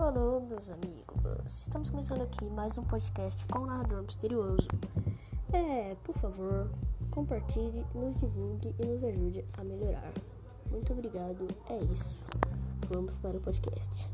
Olá, meus amigos. Estamos começando aqui mais um podcast com o narrador misterioso. É, por favor, compartilhe, nos divulgue e nos ajude a melhorar. Muito obrigado. É isso. Vamos para o podcast.